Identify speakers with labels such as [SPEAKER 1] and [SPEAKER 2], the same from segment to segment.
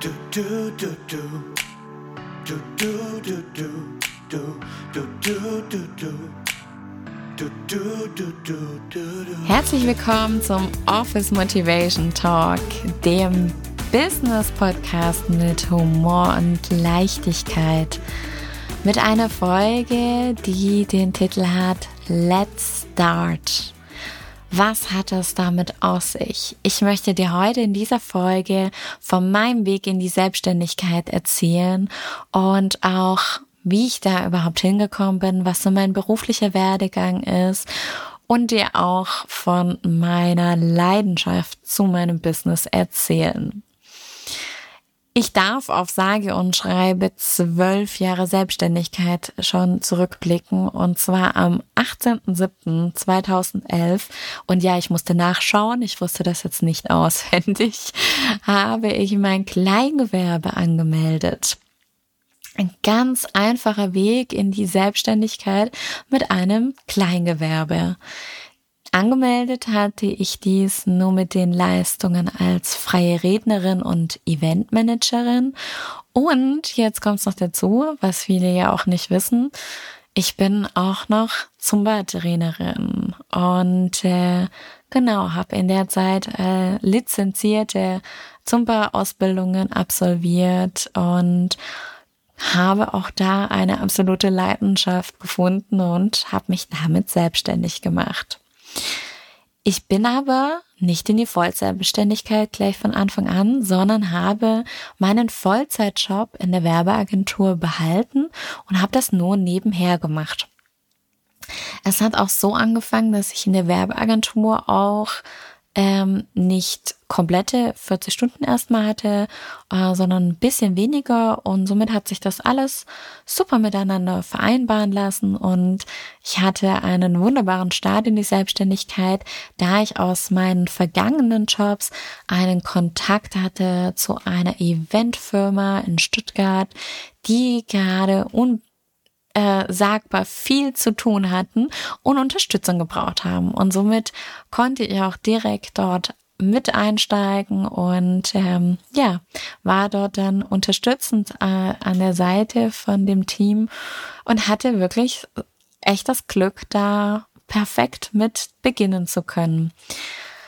[SPEAKER 1] Du, du, du, du. Du, du, du, du. Du, du, du, du, du.
[SPEAKER 2] Herzlich willkommen zum Office Motivation Talk, dem Business Podcast mit Humor und Leichtigkeit. Mit einer Folge, die den Titel hat Let's Start. Was hat es damit aus sich? Ich möchte dir heute in dieser Folge von meinem Weg in die Selbstständigkeit erzählen und auch, wie ich da überhaupt hingekommen bin, was so mein beruflicher Werdegang ist und dir auch von meiner Leidenschaft zu meinem Business erzählen. Ich darf auf sage und schreibe zwölf Jahre Selbstständigkeit schon zurückblicken und zwar am 18.07.2011 und ja, ich musste nachschauen, ich wusste das jetzt nicht auswendig, habe ich mein Kleingewerbe angemeldet. Ein ganz einfacher Weg in die Selbstständigkeit mit einem Kleingewerbe. Angemeldet hatte ich dies nur mit den Leistungen als freie Rednerin und Eventmanagerin. Und jetzt kommt noch dazu, was viele ja auch nicht wissen. Ich bin auch noch Zumba-Trainerin und äh, genau habe in der Zeit äh, lizenzierte Zumba-Ausbildungen absolviert und habe auch da eine absolute Leidenschaft gefunden und habe mich damit selbstständig gemacht. Ich bin aber nicht in die Vollzeitbeständigkeit gleich von Anfang an, sondern habe meinen Vollzeitjob in der Werbeagentur behalten und habe das nur nebenher gemacht. Es hat auch so angefangen, dass ich in der Werbeagentur auch ähm, nicht komplette 40 Stunden erstmal hatte, äh, sondern ein bisschen weniger. Und somit hat sich das alles super miteinander vereinbaren lassen. Und ich hatte einen wunderbaren Start in die Selbstständigkeit, da ich aus meinen vergangenen Jobs einen Kontakt hatte zu einer Eventfirma in Stuttgart, die gerade un äh, sagbar viel zu tun hatten und Unterstützung gebraucht haben. Und somit konnte ich auch direkt dort mit einsteigen und ähm, ja, war dort dann unterstützend äh, an der Seite von dem Team und hatte wirklich echt das Glück, da perfekt mit beginnen zu können.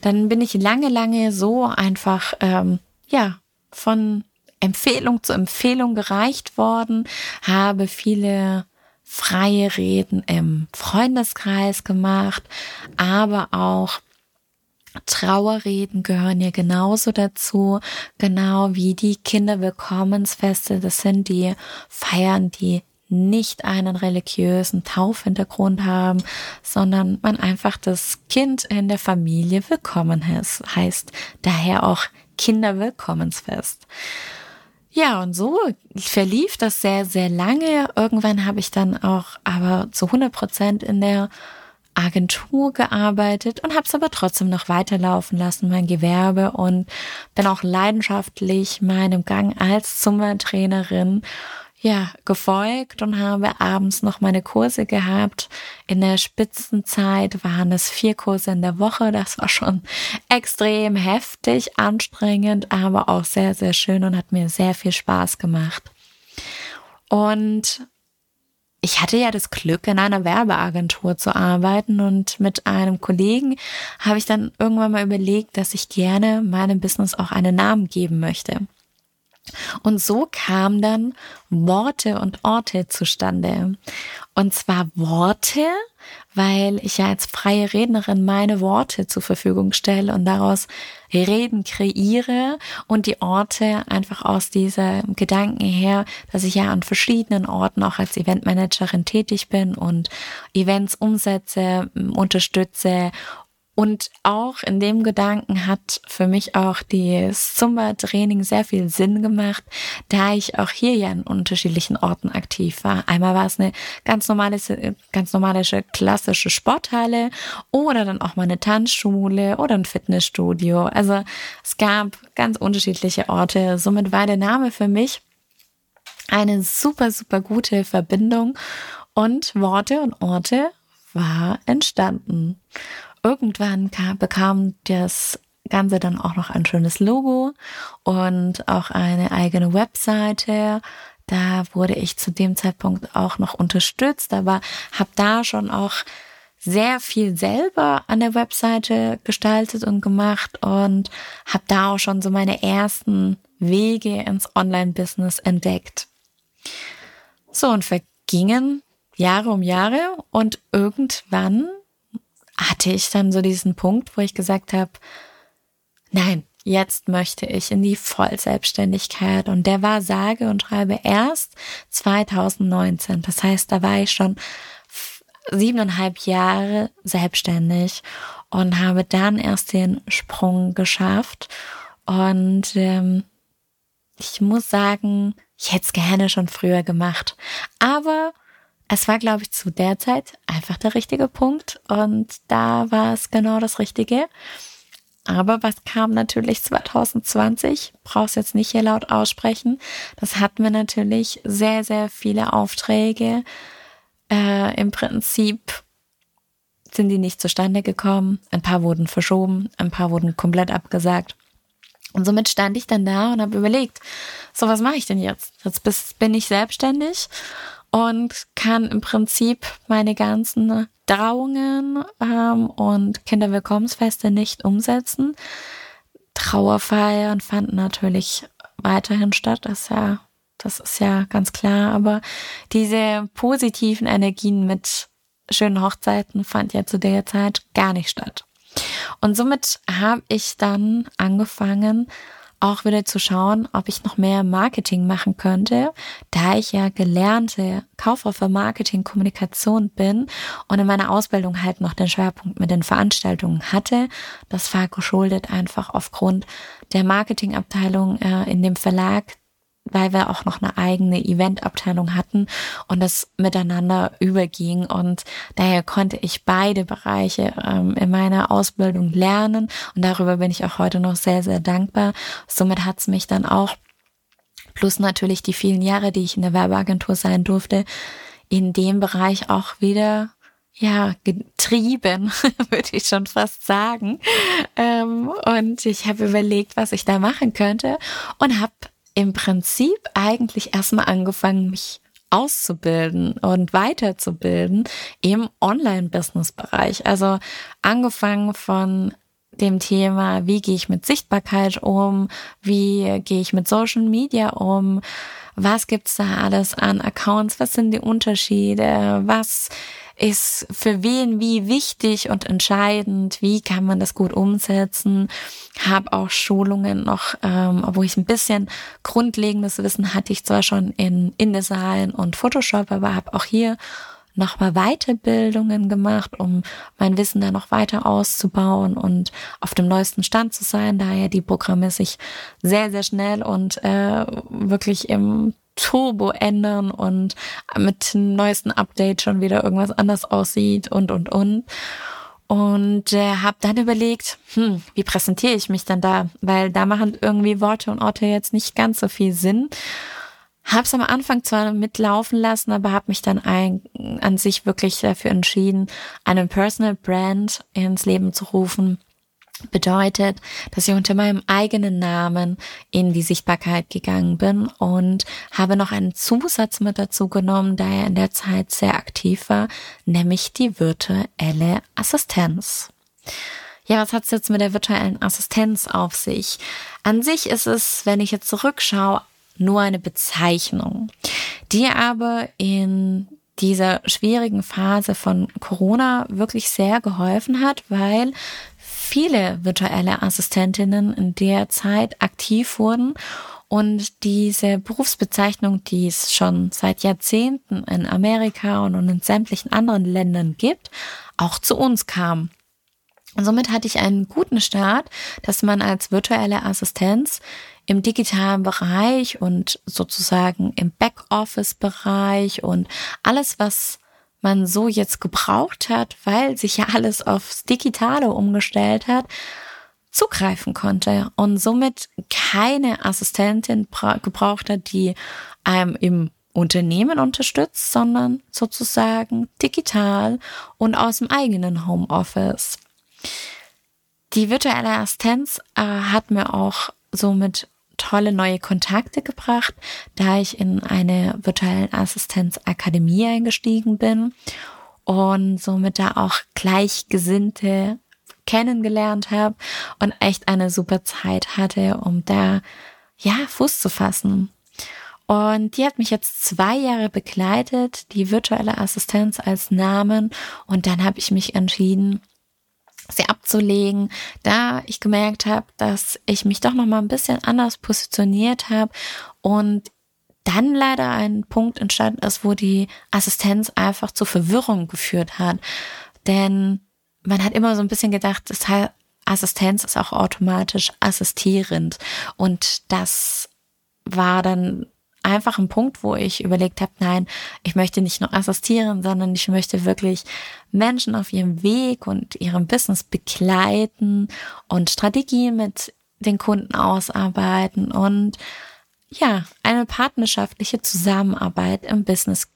[SPEAKER 2] Dann bin ich lange, lange so einfach, ähm, ja, von Empfehlung zu Empfehlung gereicht worden, habe viele freie Reden im Freundeskreis gemacht, aber auch Trauerreden gehören ja genauso dazu, genau wie die Kinderwillkommensfeste. Das sind die Feiern, die nicht einen religiösen Taufhintergrund haben, sondern man einfach das Kind in der Familie willkommen heißt, heißt daher auch Kinderwillkommensfest. Ja, und so verlief das sehr, sehr lange. Irgendwann habe ich dann auch aber zu 100 Prozent in der Agentur gearbeitet und habe es aber trotzdem noch weiterlaufen lassen, mein Gewerbe und bin auch leidenschaftlich meinem Gang als Zumba-Trainerin ja, gefolgt und habe abends noch meine Kurse gehabt. In der Spitzenzeit waren es vier Kurse in der Woche. Das war schon extrem heftig, anstrengend, aber auch sehr, sehr schön und hat mir sehr viel Spaß gemacht. Und ich hatte ja das Glück, in einer Werbeagentur zu arbeiten und mit einem Kollegen habe ich dann irgendwann mal überlegt, dass ich gerne meinem Business auch einen Namen geben möchte. Und so kam dann Worte und Orte zustande. Und zwar Worte, weil ich ja als freie Rednerin meine Worte zur Verfügung stelle und daraus Reden kreiere und die Orte einfach aus diesem Gedanken her, dass ich ja an verschiedenen Orten auch als Eventmanagerin tätig bin und Events umsetze, unterstütze und auch in dem Gedanken hat für mich auch das Zumba-Training sehr viel Sinn gemacht, da ich auch hier ja in unterschiedlichen Orten aktiv war. Einmal war es eine ganz normale, ganz normale klassische Sporthalle oder dann auch mal eine Tanzschule oder ein Fitnessstudio. Also es gab ganz unterschiedliche Orte. Somit war der Name für mich eine super, super gute Verbindung und Worte und Orte war entstanden irgendwann kam, bekam das Ganze dann auch noch ein schönes Logo und auch eine eigene Webseite. Da wurde ich zu dem Zeitpunkt auch noch unterstützt, aber habe da schon auch sehr viel selber an der Webseite gestaltet und gemacht und habe da auch schon so meine ersten Wege ins Online-Business entdeckt. So und vergingen Jahre um Jahre und irgendwann hatte ich dann so diesen Punkt, wo ich gesagt habe, nein, jetzt möchte ich in die Vollselbstständigkeit und der war sage und schreibe erst 2019. Das heißt, da war ich schon siebeneinhalb Jahre selbstständig und habe dann erst den Sprung geschafft. Und ähm, ich muss sagen, ich hätte es gerne schon früher gemacht. Aber es war, glaube ich, zu der Zeit einfach der richtige Punkt und da war es genau das Richtige. Aber was kam natürlich 2020? Brauchst jetzt nicht hier laut aussprechen. Das hatten wir natürlich sehr, sehr viele Aufträge, äh, Im Prinzip sind die nicht zustande gekommen. Ein paar wurden verschoben, ein paar wurden komplett abgesagt. Und somit stand ich dann da und habe überlegt, so was mache ich denn jetzt? Jetzt bin ich selbstständig und kann im Prinzip meine ganzen Trauungen ähm, und Kinderwillkommensfeste nicht umsetzen. Trauerfeiern fanden natürlich weiterhin statt. Das ist ja das ist ja ganz klar. Aber diese positiven Energien mit schönen Hochzeiten fand ja zu der Zeit gar nicht statt. Und somit habe ich dann angefangen, auch wieder zu schauen, ob ich noch mehr Marketing machen könnte, da ich ja gelernte Kauffrau für Marketing Kommunikation bin und in meiner Ausbildung halt noch den Schwerpunkt mit den Veranstaltungen hatte. Das war geschuldet einfach aufgrund der Marketingabteilung äh, in dem Verlag, weil wir auch noch eine eigene Eventabteilung hatten und das miteinander überging. Und daher konnte ich beide Bereiche ähm, in meiner Ausbildung lernen und darüber bin ich auch heute noch sehr, sehr dankbar. Somit hat es mich dann auch, plus natürlich die vielen Jahre, die ich in der Werbeagentur sein durfte, in dem Bereich auch wieder ja, getrieben, würde ich schon fast sagen. Ähm, und ich habe überlegt, was ich da machen könnte und habe im Prinzip eigentlich erstmal angefangen, mich auszubilden und weiterzubilden im Online-Business-Bereich. Also angefangen von dem Thema, wie gehe ich mit Sichtbarkeit um, wie gehe ich mit Social Media um, was gibt's da alles an Accounts, was sind die Unterschiede, was ist für wen wie wichtig und entscheidend, wie kann man das gut umsetzen. Habe auch Schulungen noch, ähm, wo ich ein bisschen grundlegendes Wissen hatte ich zwar schon in InDesign und Photoshop, aber habe auch hier nochmal Weiterbildungen gemacht, um mein Wissen da noch weiter auszubauen und auf dem neuesten Stand zu sein, da ja die Programme sich sehr, sehr schnell und äh, wirklich im Turbo ändern und mit dem neuesten Update schon wieder irgendwas anders aussieht und und und. Und äh, habe dann überlegt, hm, wie präsentiere ich mich dann da? Weil da machen irgendwie Worte und Orte jetzt nicht ganz so viel Sinn. Hab's am Anfang zwar mitlaufen lassen, aber habe mich dann ein, an sich wirklich dafür entschieden, einen Personal Brand ins Leben zu rufen bedeutet, dass ich unter meinem eigenen Namen in die Sichtbarkeit gegangen bin und habe noch einen Zusatz mit dazu genommen, da er in der Zeit sehr aktiv war, nämlich die virtuelle Assistenz. Ja, was hat es jetzt mit der virtuellen Assistenz auf sich? An sich ist es, wenn ich jetzt zurückschaue, nur eine Bezeichnung, die aber in dieser schwierigen Phase von Corona wirklich sehr geholfen hat, weil viele virtuelle Assistentinnen in der Zeit aktiv wurden und diese Berufsbezeichnung, die es schon seit Jahrzehnten in Amerika und in sämtlichen anderen Ländern gibt, auch zu uns kam. Und somit hatte ich einen guten Start, dass man als virtuelle Assistenz im digitalen Bereich und sozusagen im Backoffice-Bereich und alles, was man so jetzt gebraucht hat, weil sich ja alles aufs Digitale umgestellt hat, zugreifen konnte und somit keine Assistentin gebraucht hat, die einem im Unternehmen unterstützt, sondern sozusagen digital und aus dem eigenen Homeoffice. die virtuelle Assistenz äh, hat mir auch somit tolle neue Kontakte gebracht, da ich in eine virtuelle Assistenzakademie eingestiegen bin und somit da auch Gleichgesinnte kennengelernt habe und echt eine super Zeit hatte, um da ja Fuß zu fassen. Und die hat mich jetzt zwei Jahre begleitet, die virtuelle Assistenz als Namen. Und dann habe ich mich entschieden, sie abzulegen, da ich gemerkt habe, dass ich mich doch noch mal ein bisschen anders positioniert habe und dann leider ein Punkt entstanden ist, wo die Assistenz einfach zu Verwirrung geführt hat. Denn man hat immer so ein bisschen gedacht, das heißt, Assistenz ist auch automatisch assistierend. Und das war dann einfach ein Punkt, wo ich überlegt habe, nein, ich möchte nicht nur assistieren, sondern ich möchte wirklich Menschen auf ihrem Weg und ihrem Business begleiten und Strategien mit den Kunden ausarbeiten und ja, eine partnerschaftliche Zusammenarbeit im Business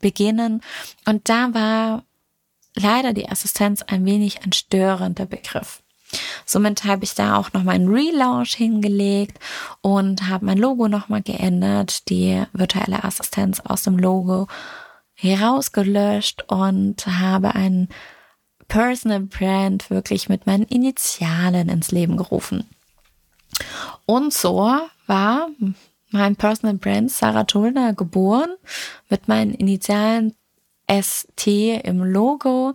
[SPEAKER 2] beginnen. Und da war leider die Assistenz ein wenig ein störender Begriff. Somit habe ich da auch noch meinen Relaunch hingelegt und habe mein Logo nochmal geändert, die virtuelle Assistenz aus dem Logo herausgelöscht und habe ein Personal Brand wirklich mit meinen Initialen ins Leben gerufen. Und so war mein Personal Brand Sarah Tulner geboren mit meinen Initialen ST im Logo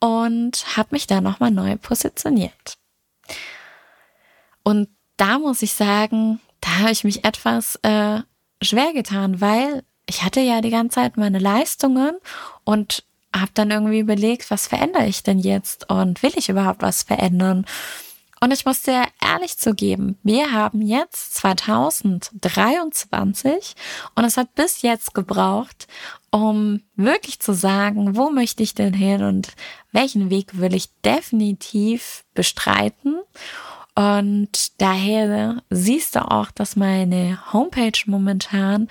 [SPEAKER 2] und habe mich da nochmal neu positioniert. Und da muss ich sagen, da habe ich mich etwas äh, schwer getan, weil ich hatte ja die ganze Zeit meine Leistungen und habe dann irgendwie überlegt, was verändere ich denn jetzt und will ich überhaupt was verändern? Und ich muss dir ehrlich zugeben, wir haben jetzt 2023 und es hat bis jetzt gebraucht, um wirklich zu sagen, wo möchte ich denn hin und welchen Weg will ich definitiv bestreiten. Und daher siehst du auch, dass meine Homepage momentan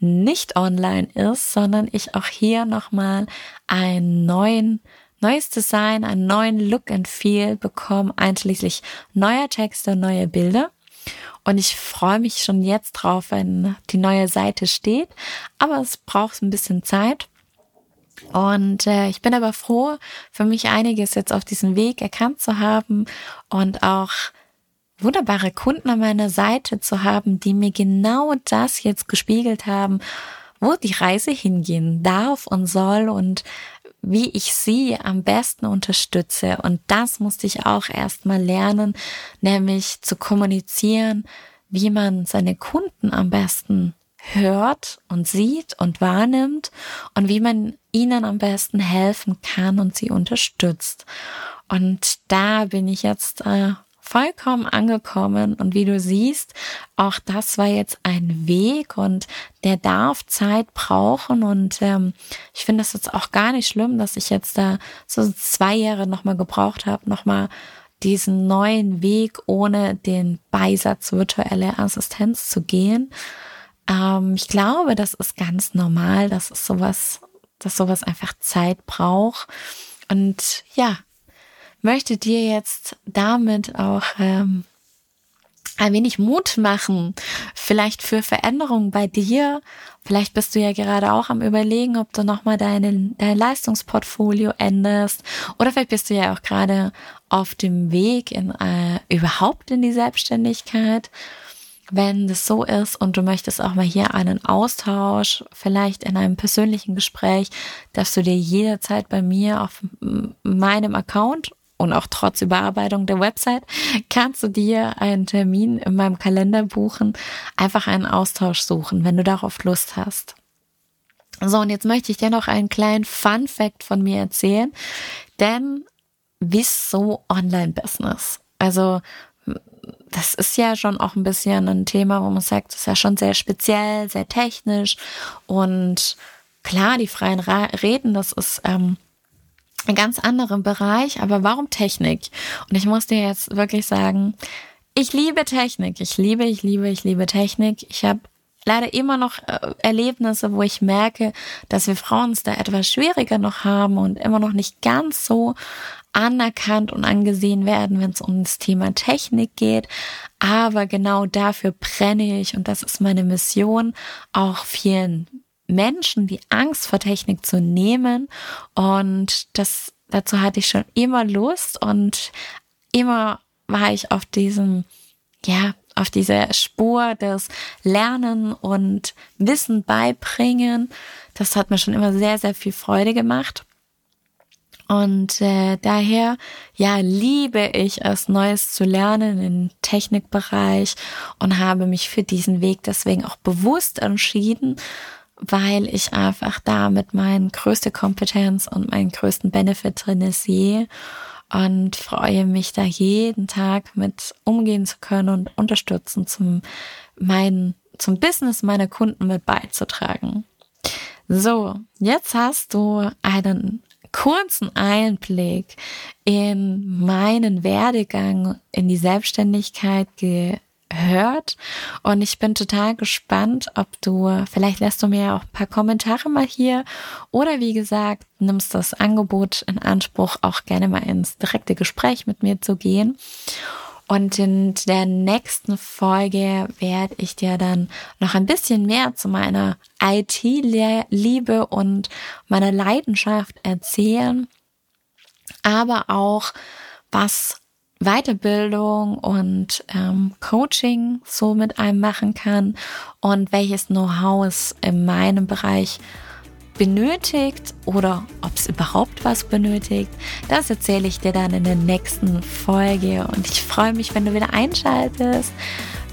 [SPEAKER 2] nicht online ist, sondern ich auch hier nochmal einen neuen neues Design, einen neuen Look and Feel bekommen, einschließlich neuer Texte, neue Bilder. Und ich freue mich schon jetzt drauf, wenn die neue Seite steht. Aber es braucht ein bisschen Zeit. Und äh, ich bin aber froh, für mich einiges jetzt auf diesem Weg erkannt zu haben und auch wunderbare Kunden an meiner Seite zu haben, die mir genau das jetzt gespiegelt haben, wo die Reise hingehen darf und soll und wie ich sie am besten unterstütze. Und das musste ich auch erstmal lernen, nämlich zu kommunizieren, wie man seine Kunden am besten hört und sieht und wahrnimmt und wie man ihnen am besten helfen kann und sie unterstützt. Und da bin ich jetzt äh, vollkommen angekommen und wie du siehst, auch das war jetzt ein Weg und der darf Zeit brauchen und ähm, ich finde es jetzt auch gar nicht schlimm, dass ich jetzt da so zwei Jahre nochmal gebraucht habe, nochmal diesen neuen Weg ohne den Beisatz virtuelle Assistenz zu gehen. Ähm, ich glaube, das ist ganz normal, dass es sowas, dass sowas einfach Zeit braucht. Und ja, möchte dir jetzt damit auch ähm, ein wenig Mut machen, vielleicht für Veränderungen bei dir. Vielleicht bist du ja gerade auch am Überlegen, ob du nochmal dein Leistungsportfolio änderst. Oder vielleicht bist du ja auch gerade auf dem Weg in, äh, überhaupt in die Selbstständigkeit. Wenn das so ist und du möchtest auch mal hier einen Austausch, vielleicht in einem persönlichen Gespräch, darfst du dir jederzeit bei mir auf meinem Account und auch trotz Überarbeitung der Website kannst du dir einen Termin in meinem Kalender buchen, einfach einen Austausch suchen, wenn du darauf Lust hast. So, und jetzt möchte ich dir noch einen kleinen Fun Fact von mir erzählen, denn wieso Online-Business? Also, das ist ja schon auch ein bisschen ein Thema, wo man sagt, das ist ja schon sehr speziell, sehr technisch und klar, die freien Reden, das ist ähm, ganz anderen Bereich, aber warum Technik? Und ich muss dir jetzt wirklich sagen, ich liebe Technik. Ich liebe, ich liebe, ich liebe Technik. Ich habe leider immer noch äh, Erlebnisse, wo ich merke, dass wir Frauen es da etwas schwieriger noch haben und immer noch nicht ganz so anerkannt und angesehen werden, wenn es um das Thema Technik geht. Aber genau dafür brenne ich und das ist meine Mission, auch vielen Menschen die Angst vor Technik zu nehmen. Und das, dazu hatte ich schon immer Lust und immer war ich auf diesem, ja, auf dieser Spur des Lernen und Wissen beibringen. Das hat mir schon immer sehr, sehr viel Freude gemacht. Und äh, daher, ja, liebe ich es, Neues zu lernen im Technikbereich und habe mich für diesen Weg deswegen auch bewusst entschieden, weil ich einfach damit meine größte Kompetenz und meinen größten Benefit drin sehe und freue mich da jeden Tag mit umgehen zu können und unterstützen zum meinen, zum Business meiner Kunden mit beizutragen. So, jetzt hast du einen kurzen Einblick in meinen Werdegang in die Selbstständigkeit gehört und ich bin total gespannt, ob du, vielleicht lässt du mir auch ein paar Kommentare mal hier. Oder wie gesagt, nimmst das Angebot in Anspruch, auch gerne mal ins direkte Gespräch mit mir zu gehen. Und in der nächsten Folge werde ich dir dann noch ein bisschen mehr zu meiner IT-Liebe und meiner Leidenschaft erzählen, aber auch was Weiterbildung und ähm, Coaching so mit einem machen kann und welches Know-how es in meinem Bereich benötigt oder ob es überhaupt was benötigt, das erzähle ich dir dann in der nächsten Folge. Und ich freue mich, wenn du wieder einschaltest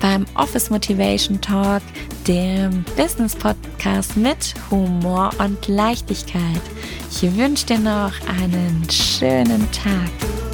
[SPEAKER 2] beim Office Motivation Talk, dem Business Podcast mit Humor und Leichtigkeit. Ich wünsche dir noch einen schönen Tag.